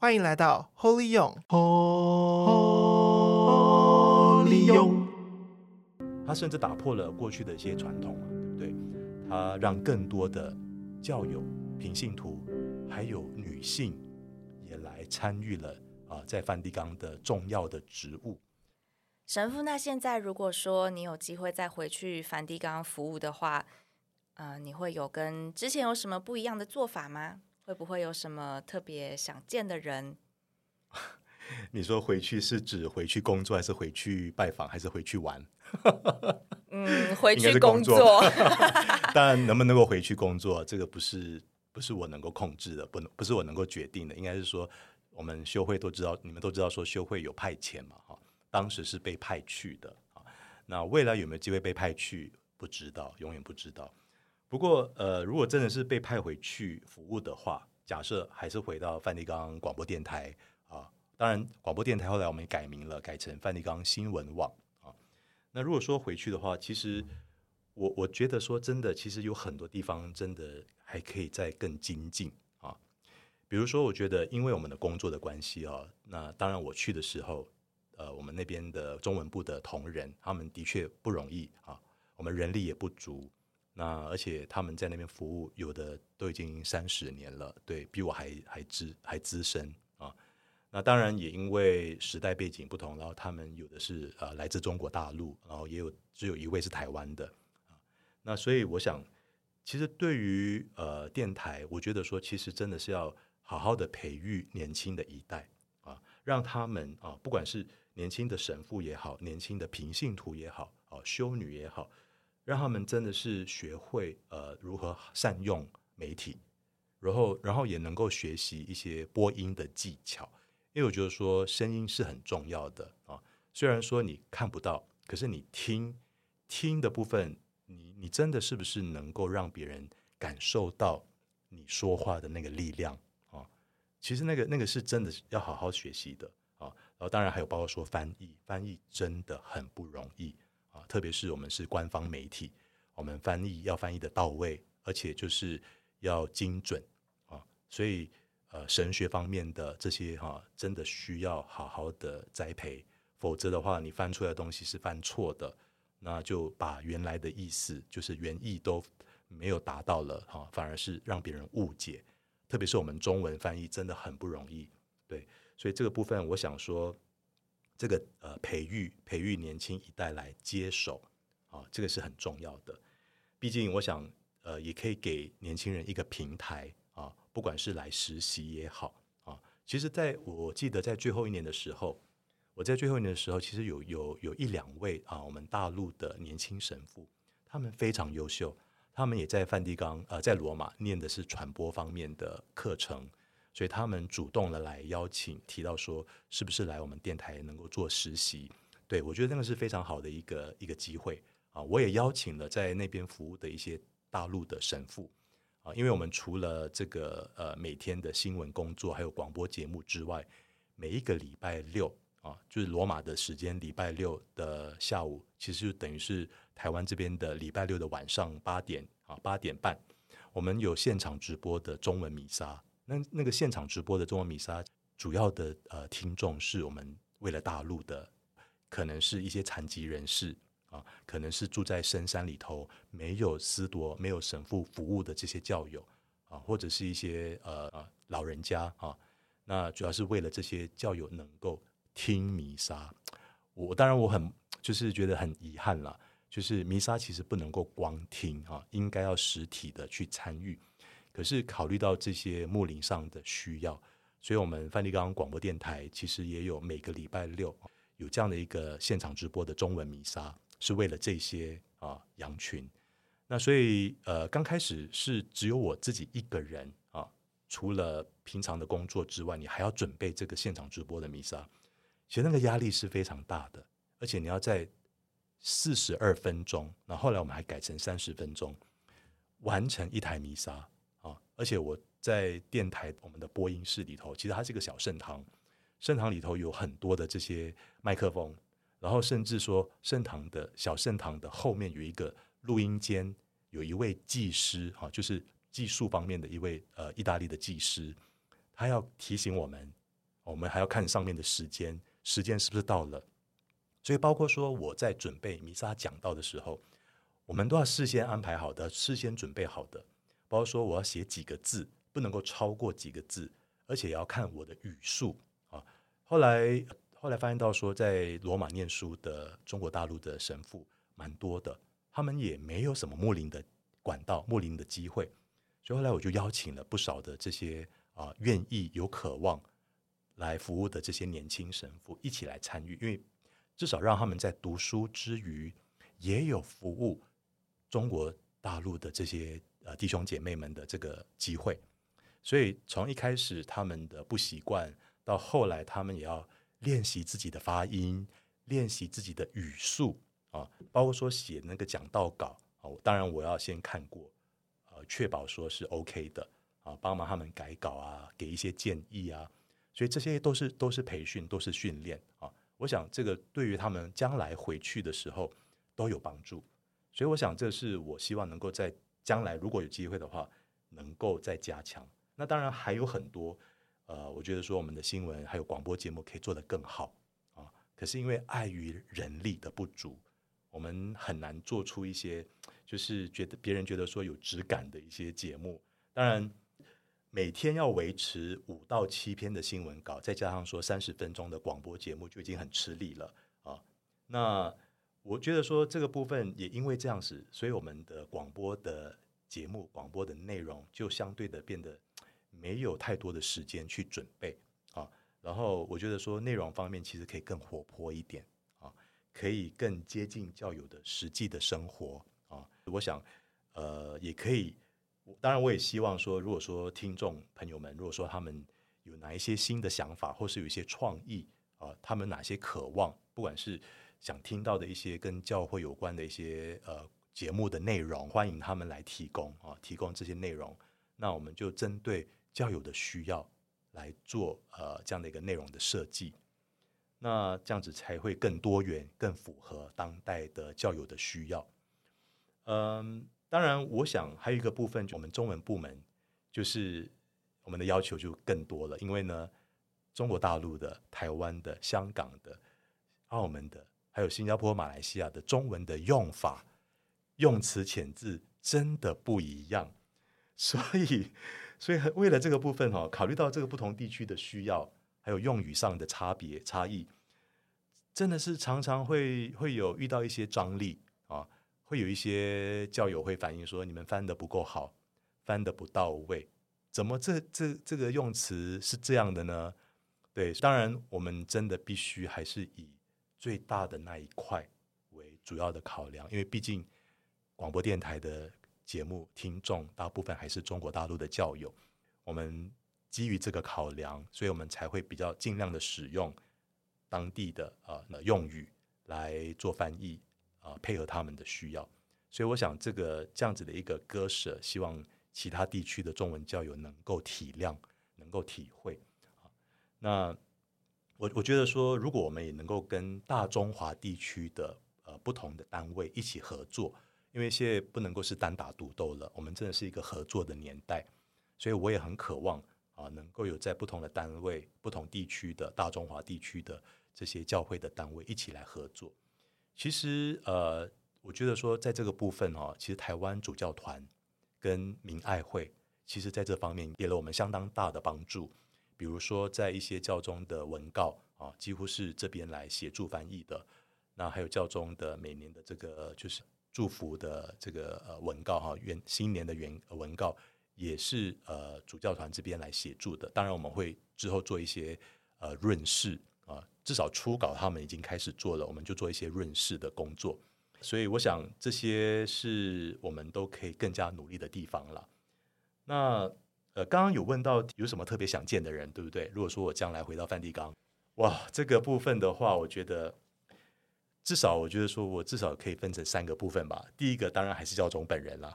欢迎来到 Holy 用，Holy 用。他甚至打破了过去的一些传统，对不对？他让更多的教友、平信徒，还有女性也来参与了啊，在梵蒂冈的重要的职务。神父，那现在如果说你有机会再回去梵蒂冈服务的话，呃，你会有跟之前有什么不一样的做法吗？会不会有什么特别想见的人？你说回去是指回去工作，还是回去拜访，还是回去玩？嗯，回去工作。当然，能不能够回去工作，这个不是不是我能够控制的，不能不是我能够决定的。应该是说，我们修会都知道，你们都知道，说修会有派遣嘛，哈，当时是被派去的啊。那未来有没有机会被派去？不知道，永远不知道。不过，呃，如果真的是被派回去服务的话，假设还是回到梵蒂冈广播电台啊，当然广播电台后来我们改名了，改成梵蒂冈新闻网啊。那如果说回去的话，其实我我觉得说真的，其实有很多地方真的还可以再更精进啊。比如说，我觉得因为我们的工作的关系啊，那当然我去的时候，呃，我们那边的中文部的同仁，他们的确不容易啊，我们人力也不足。那而且他们在那边服务，有的都已经三十年了，对，比我还还资还资深啊。那当然也因为时代背景不同，然后他们有的是呃来自中国大陆，然后也有只有一位是台湾的啊。那所以我想，其实对于呃电台，我觉得说其实真的是要好好的培育年轻的一代啊，让他们啊，不管是年轻的神父也好，年轻的平信徒也好，哦，修女也好。让他们真的是学会呃如何善用媒体，然后然后也能够学习一些播音的技巧，因为我觉得说声音是很重要的啊。虽然说你看不到，可是你听听的部分，你你真的是不是能够让别人感受到你说话的那个力量啊？其实那个那个是真的要好好学习的啊。然后当然还有包括说翻译，翻译真的很不容易。特别是我们是官方媒体，我们翻译要翻译的到位，而且就是要精准啊，所以呃神学方面的这些哈、真的需要好好的栽培，否则的话，你翻出来的东西是翻错的，那就把原来的意思就是原意都没有达到了哈、反而是让别人误解。特别是我们中文翻译真的很不容易，对，所以这个部分我想说。这个呃，培育培育年轻一代来接手啊，这个是很重要的。毕竟，我想呃，也可以给年轻人一个平台啊，不管是来实习也好啊。其实，在我记得在最后一年的时候，我在最后一年的时候，其实有有有一两位啊，我们大陆的年轻神父，他们非常优秀，他们也在梵蒂冈呃，在罗马念的是传播方面的课程。所以他们主动的来邀请，提到说是不是来我们电台能够做实习？对，我觉得那个是非常好的一个一个机会啊！我也邀请了在那边服务的一些大陆的神父啊，因为我们除了这个呃每天的新闻工作还有广播节目之外，每一个礼拜六啊，就是罗马的时间礼拜六的下午，其实就等于是台湾这边的礼拜六的晚上八点啊八点半，我们有现场直播的中文弥撒。那那个现场直播的中文弥撒，主要的呃听众是我们为了大陆的，可能是一些残疾人士啊，可能是住在深山里头没有司铎、没有神父服务的这些教友啊，或者是一些呃呃老人家啊。那主要是为了这些教友能够听弥撒。我当然我很就是觉得很遗憾啦，就是弥撒其实不能够光听啊，应该要实体的去参与。可是考虑到这些牧灵上的需要，所以我们梵蒂冈广播电台其实也有每个礼拜六有这样的一个现场直播的中文弥撒，是为了这些啊羊群。那所以呃刚开始是只有我自己一个人啊，除了平常的工作之外，你还要准备这个现场直播的弥撒，其实那个压力是非常大的，而且你要在四十二分钟，那后来我们还改成三十分钟，完成一台弥撒。而且我在电台我们的播音室里头，其实它是一个小圣堂，圣堂里头有很多的这些麦克风，然后甚至说圣堂的小圣堂的后面有一个录音间，有一位技师哈，就是技术方面的一位呃意大利的技师，他要提醒我们我们还要看上面的时间，时间是不是到了？所以包括说我在准备弥撒讲道的时候，我们都要事先安排好的，事先准备好的。包括说我要写几个字，不能够超过几个字，而且也要看我的语速啊。后来后来发现到说，在罗马念书的中国大陆的神父蛮多的，他们也没有什么牧灵的管道、牧灵的机会，所以后来我就邀请了不少的这些啊愿意有渴望来服务的这些年轻神父一起来参与，因为至少让他们在读书之余也有服务中国大陆的这些。呃，弟兄姐妹们的这个机会，所以从一开始他们的不习惯，到后来他们也要练习自己的发音，练习自己的语速啊，包括说写那个讲道稿啊，当然我要先看过，呃，确保说是 OK 的啊，帮忙他们改稿啊，给一些建议啊，所以这些都是都是培训，都是训练啊。我想这个对于他们将来回去的时候都有帮助，所以我想这是我希望能够在。将来如果有机会的话，能够再加强。那当然还有很多，呃，我觉得说我们的新闻还有广播节目可以做得更好啊。可是因为碍于人力的不足，我们很难做出一些就是觉得别人觉得说有质感的一些节目。当然，每天要维持五到七篇的新闻稿，再加上说三十分钟的广播节目，就已经很吃力了啊。那我觉得说这个部分也因为这样子，所以我们的广播的节目、广播的内容就相对的变得没有太多的时间去准备啊。然后我觉得说内容方面其实可以更活泼一点啊，可以更接近教友的实际的生活啊。我想呃也可以，当然我也希望说，如果说听众朋友们，如果说他们有哪一些新的想法，或是有一些创意啊，他们哪些渴望，不管是想听到的一些跟教会有关的一些呃节目的内容，欢迎他们来提供啊，提供这些内容。那我们就针对教友的需要来做呃这样的一个内容的设计。那这样子才会更多元，更符合当代的教友的需要。嗯，当然，我想还有一个部分，我们中文部门就是我们的要求就更多了，因为呢，中国大陆的、台湾的、香港的、澳门的。还有新加坡、马来西亚的中文的用法、用词遣字真的不一样，所以，所以为了这个部分哈，考虑到这个不同地区的需要，还有用语上的差别差异，真的是常常会会有遇到一些张力啊，会有一些教友会反映说，你们翻得不够好，翻得不到位，怎么这这这个用词是这样的呢？对，当然我们真的必须还是以。最大的那一块为主要的考量，因为毕竟广播电台的节目听众大部分还是中国大陆的教友，我们基于这个考量，所以我们才会比较尽量的使用当地的呃用语来做翻译啊、呃，配合他们的需要。所以我想这个这样子的一个割舍，希望其他地区的中文教友能够体谅，能够体会啊。那。我我觉得说，如果我们也能够跟大中华地区的呃不同的单位一起合作，因为现在不能够是单打独斗了，我们真的是一个合作的年代，所以我也很渴望啊，能够有在不同的单位、不同地区的大中华地区的这些教会的单位一起来合作。其实呃，我觉得说，在这个部分哦，其实台湾主教团跟民爱会，其实在这方面给了我们相当大的帮助。比如说，在一些教宗的文告啊，几乎是这边来协助翻译的。那还有教宗的每年的这个就是祝福的这个呃文告哈，元新年的元文告也是呃主教团这边来协助的。当然，我们会之后做一些呃润饰啊，至少初稿他们已经开始做了，我们就做一些润饰的工作。所以，我想这些是我们都可以更加努力的地方了。那。呃，刚刚有问到有什么特别想见的人，对不对？如果说我将来回到梵蒂冈，哇，这个部分的话，我觉得至少我觉得说我至少可以分成三个部分吧。第一个当然还是教宗本人啦，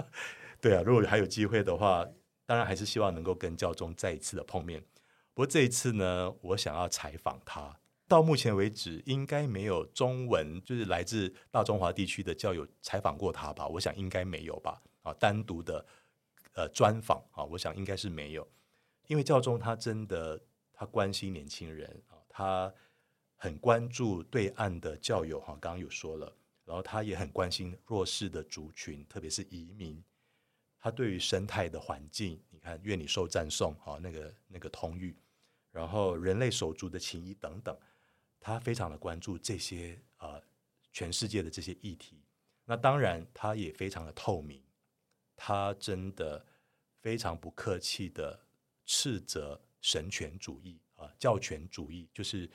对啊，如果还有机会的话，当然还是希望能够跟教宗再一次的碰面。不过这一次呢，我想要采访他，到目前为止应该没有中文，就是来自大中华地区的教友采访过他吧？我想应该没有吧？啊，单独的。呃，专访啊，我想应该是没有，因为教宗他真的他关心年轻人啊，他很关注对岸的教友哈，刚刚有说了，然后他也很关心弱势的族群，特别是移民。他对于生态的环境，你看，愿你受赞颂啊，那个那个通谕，然后人类手足的情谊等等，他非常的关注这些啊，全世界的这些议题。那当然，他也非常的透明，他真的非常不客气的斥责神权主义啊，教权主义，就是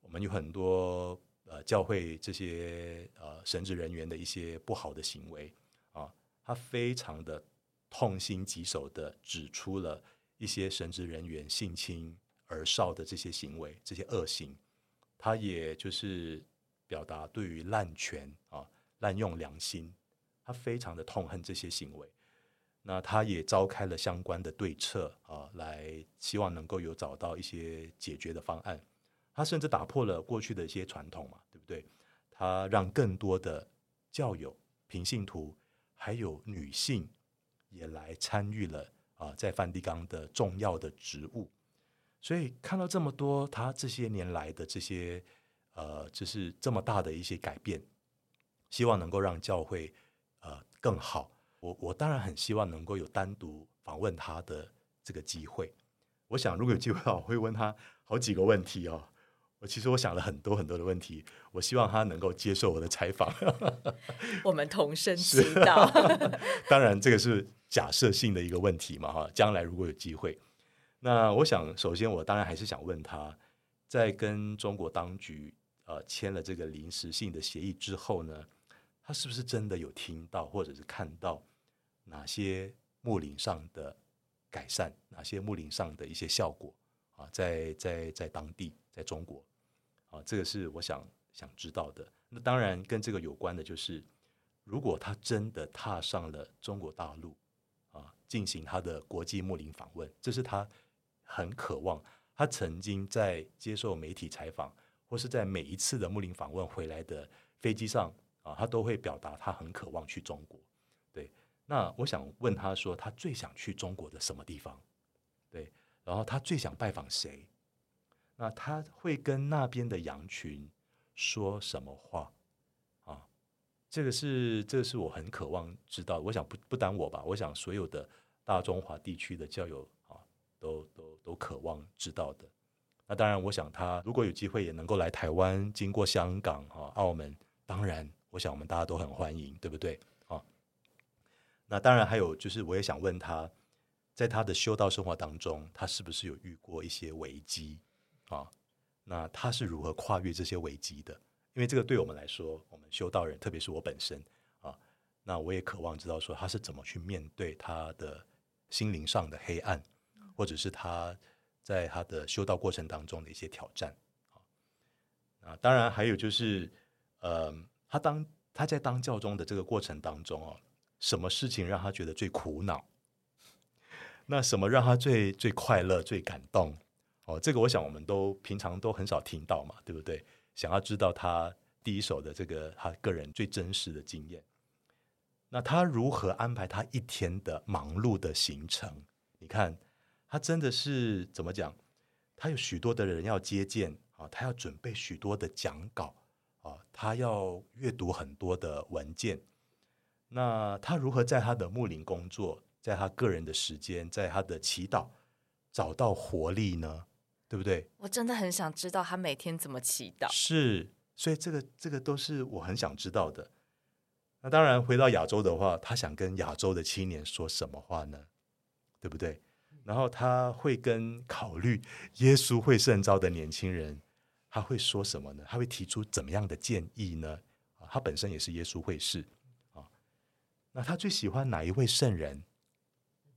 我们有很多呃教会这些呃神职人员的一些不好的行为啊，他非常的痛心疾首的指出了一些神职人员性侵儿少的这些行为，这些恶行，他也就是表达对于滥权啊。滥用良心，他非常的痛恨这些行为。那他也召开了相关的对策啊，来希望能够有找到一些解决的方案。他甚至打破了过去的一些传统嘛，对不对？他让更多的教友、平信徒还有女性也来参与了啊，在梵蒂冈的重要的职务。所以看到这么多，他这些年来的这些呃，就是这么大的一些改变。希望能够让教会呃更好。我我当然很希望能够有单独访问他的这个机会。我想如果有机会的话，我会问他好几个问题哦。我其实我想了很多很多的问题，我希望他能够接受我的采访。我们同声祈祷。当然，这个是假设性的一个问题嘛哈。将来如果有机会，那我想首先我当然还是想问他，在跟中国当局呃签了这个临时性的协议之后呢，他是不是真的有听到，或者是看到哪些木林上的改善，哪些木林上的一些效果啊？在在在当地，在中国啊，这个是我想想知道的。那当然跟这个有关的，就是如果他真的踏上了中国大陆啊，进行他的国际木林访问，这是他很渴望。他曾经在接受媒体采访，或是在每一次的木林访问回来的飞机上。啊，他都会表达他很渴望去中国，那我想问他说，他最想去中国的什么地方？对。然后他最想拜访谁？那他会跟那边的羊群说什么话？啊，这个是这个是我很渴望知道。我想不不单我吧，我想所有的大中华地区的教友啊，都都都渴望知道的。那当然，我想他如果有机会也能够来台湾，经过香港啊、澳门，当然。我想我们大家都很欢迎，对不对？那当然还有就是，我也想问他，在他的修道生活当中，他是不是有遇过一些危机啊？那他是如何跨越这些危机的？因为这个对我们来说，我们修道人，特别是我本身啊，那我也渴望知道说他是怎么去面对他的心灵上的黑暗，或者是他在他的修道过程当中的一些挑战啊。那当然还有就是，呃。他当他在当教宗的这个过程当中哦，什么事情让他觉得最苦恼？那什么让他最最快乐、最感动？哦，这个我想我们都平常都很少听到嘛，对不对？想要知道他第一手的这个他个人最真实的经验。那他如何安排他一天的忙碌的行程？你看，他真的是怎么讲？他有许多的人要接见啊，他要准备许多的讲稿。啊，他要阅读很多的文件，那他如何在他的牧灵工作，在他个人的时间，在他的祈祷找到活力呢？对不对？我真的很想知道他每天怎么祈祷。是，所以这个这个都是我很想知道的。那当然，回到亚洲的话，他想跟亚洲的青年说什么话呢？对不对？然后他会跟考虑耶稣会圣召的年轻人。他会说什么呢？他会提出怎么样的建议呢？啊，他本身也是耶稣会士啊。那他最喜欢哪一位圣人？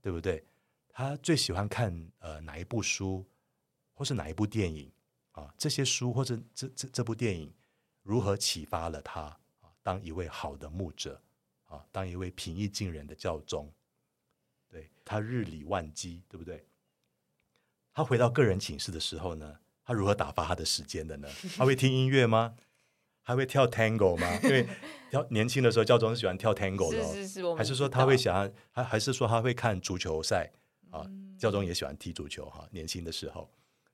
对不对？他最喜欢看呃哪一部书，或是哪一部电影啊？这些书或者这这这部电影如何启发了他啊？当一位好的牧者啊，当一位平易近人的教宗。对，他日理万机，对不对？他回到个人寝室的时候呢？他如何打发他的时间的呢？他会听音乐吗？还会跳 Tango 吗？因为跳年轻的时候，教宗是喜欢跳 Tango 的，是是是，还是说他会想要，还还是说他会看足球赛啊？教宗也喜欢踢足球哈，年轻的时候，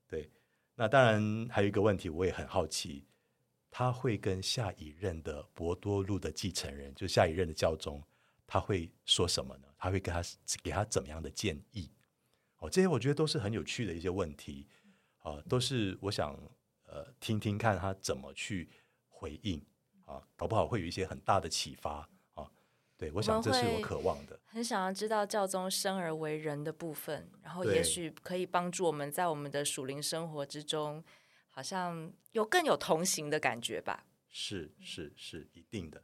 对，那当然还有一个问题，我也很好奇，他会跟下一任的博多路的继承人，就下一任的教宗，他会说什么呢？他会给他给他怎么样的建议？哦，这些我觉得都是很有趣的一些问题，啊、呃，都是我想呃听听看他怎么去回应啊，搞不好会有一些很大的启发啊。对，我想这是我渴望的。很想要知道教宗生而为人的部分，然后也许可以帮助我们在我们的属灵生活之中，好像有更有同行的感觉吧。是是是，一定的。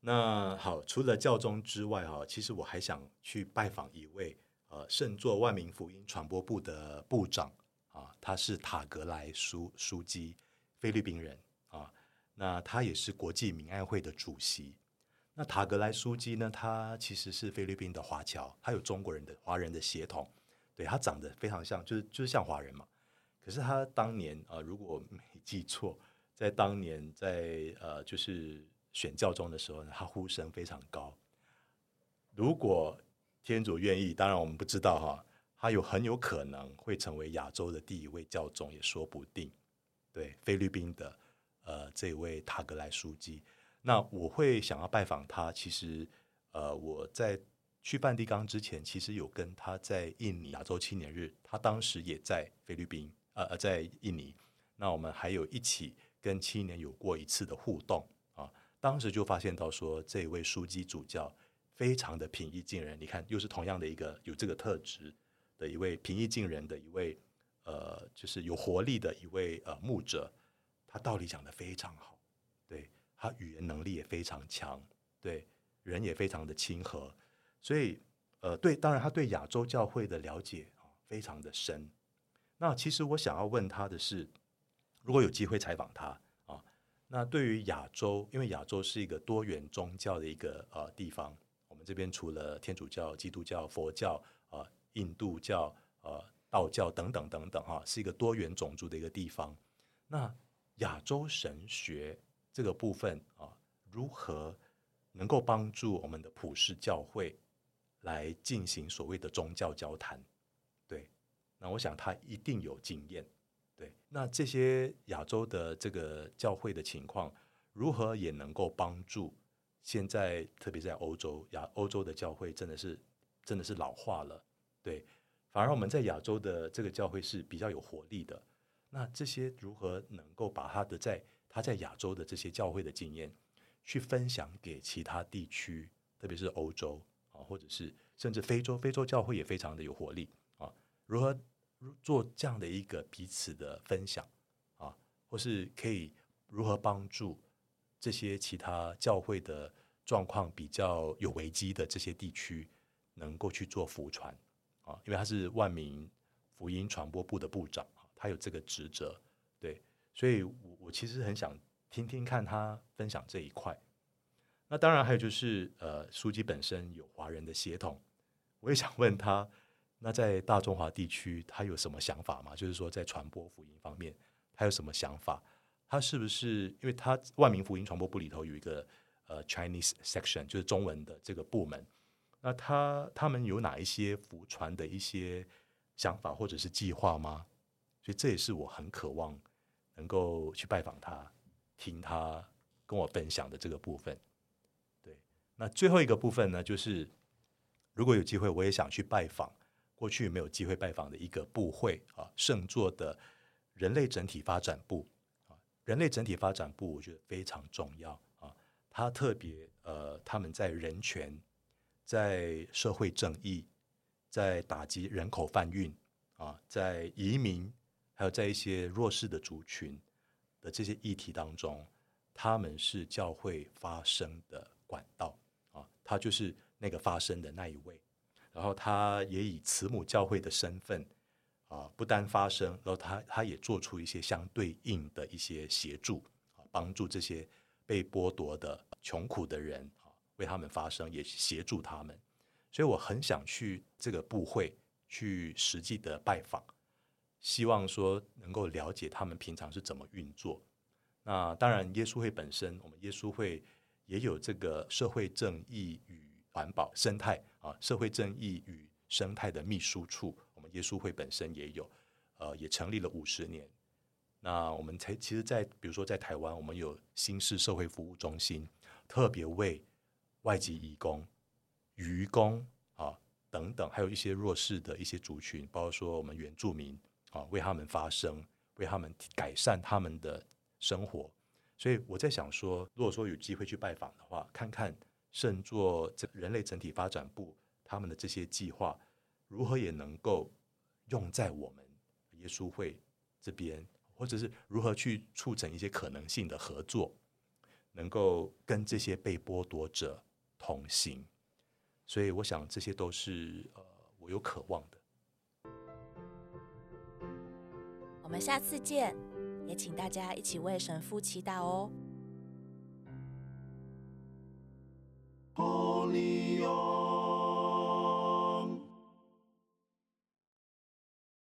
那好，除了教宗之外，哈，其实我还想去拜访一位呃圣座万民福音传播部的部长啊，他是塔格莱书书记，菲律宾人啊，那他也是国际民安会的主席。那塔格莱苏基呢？他其实是菲律宾的华侨，他有中国人的华人的血统，对，他长得非常像，就是就是像华人嘛。可是他当年啊、如果没记错，在当年在呃就是选教宗的时候呢，他呼声非常高。如果天主愿意，当然我们不知道哈，他有很有可能会成为亚洲的第一位教宗，也说不定。对，菲律宾的呃这位塔格莱枢机。那我会想要拜访他，其实，呃，我在去梵蒂冈之前，其实有跟他在印尼亚洲青年日，他当时也在菲律宾，呃呃，在印尼，那我们还有一起跟青年有过一次的互动啊，当时就发现到说，这位枢机主教非常的平易近人，你看，又是同样的一个有这个特质的一位平易近人的一位，呃，就是有活力的一位呃牧者，他道理讲得非常好。对他语言能力也非常强，对人也非常的亲和，所以呃，对，当然他对亚洲教会的了解啊非常的深。那其实我想要问他的是，如果有机会采访他啊，那对于亚洲，因为亚洲是一个多元宗教的一个呃地方，我们这边除了天主教、基督教、佛教、呃印度教、呃道教等等等等哈，是一个多元种族的一个地方。那亚洲神学。这个部分啊，如何能够帮助我们的普世教会来进行所谓的宗教交谈？对，那我想他一定有经验。对，那这些亚洲的这个教会的情况，如何也能够帮助现在特别在欧洲亚欧洲的教会真的是真的是老化了。对，反而我们在亚洲的这个教会是比较有活力的。那这些如何能够把他的在他在亚洲的这些教会的经验，去分享给其他地区，特别是欧洲啊，或者是甚至非洲，非洲教会也非常的有活力啊。如何做这样的一个彼此的分享啊，或是可以如何帮助这些其他教会的状况比较有危机的这些地区，能够去做福传啊？因为他是万民福音传播部的部长，他有这个职责，对。所以，我我其实很想听听看他分享这一块。那当然还有就是，呃，书记本身有华人的血统，我也想问他，那在大中华地区他有什么想法吗？就是说，在传播福音方面，他有什么想法？他是不是因为他万民福音传播部里头有一个呃 Chinese section，就是中文的这个部门？那他他们有哪一些福传的一些想法或者是计划吗？所以这也是我很渴望。能够去拜访他，听他跟我分享的这个部分，对。那最后一个部分呢，就是如果有机会，我也想去拜访过去没有机会拜访的一个部会啊，圣座的人类整体发展部啊，人类整体发展部，我觉得非常重要啊。他特别呃，他们在人权、在社会正义、在打击人口贩运啊，在移民。还有在一些弱势的族群的这些议题当中，他们是教会发声的管道啊，他就是那个发声的那一位。然后他也以慈母教会的身份啊，不单发声，然后他他也做出一些相对应的一些协助啊，帮助这些被剥夺的穷苦的人啊，为他们发声，也协助他们。所以我很想去这个部会去实际的拜访。希望说能够了解他们平常是怎么运作。那当然，耶稣会本身，我们耶稣会也有这个社会正义与环保生态啊，社会正义与生态的秘书处，我们耶稣会本身也有。呃也成立了五十年。那我们才其实，在比如说在台湾，我们有新式社会服务中心，特别为外籍移工、渔工啊等等，还有一些弱势的一些族群，包括说我们原住民啊，为他们发声，为他们改善他们的生活。所以我在想说，如果说有机会去拜访的话，看看圣座这人类整体发展部他们的这些计划，如何也能够用在我们耶稣会这边。或者是如何去促成一些可能性的合作，能够跟这些被剥夺者同行，所以我想这些都是呃我有渴望的。我们下次见。也请大家一起为神父祈祷哦。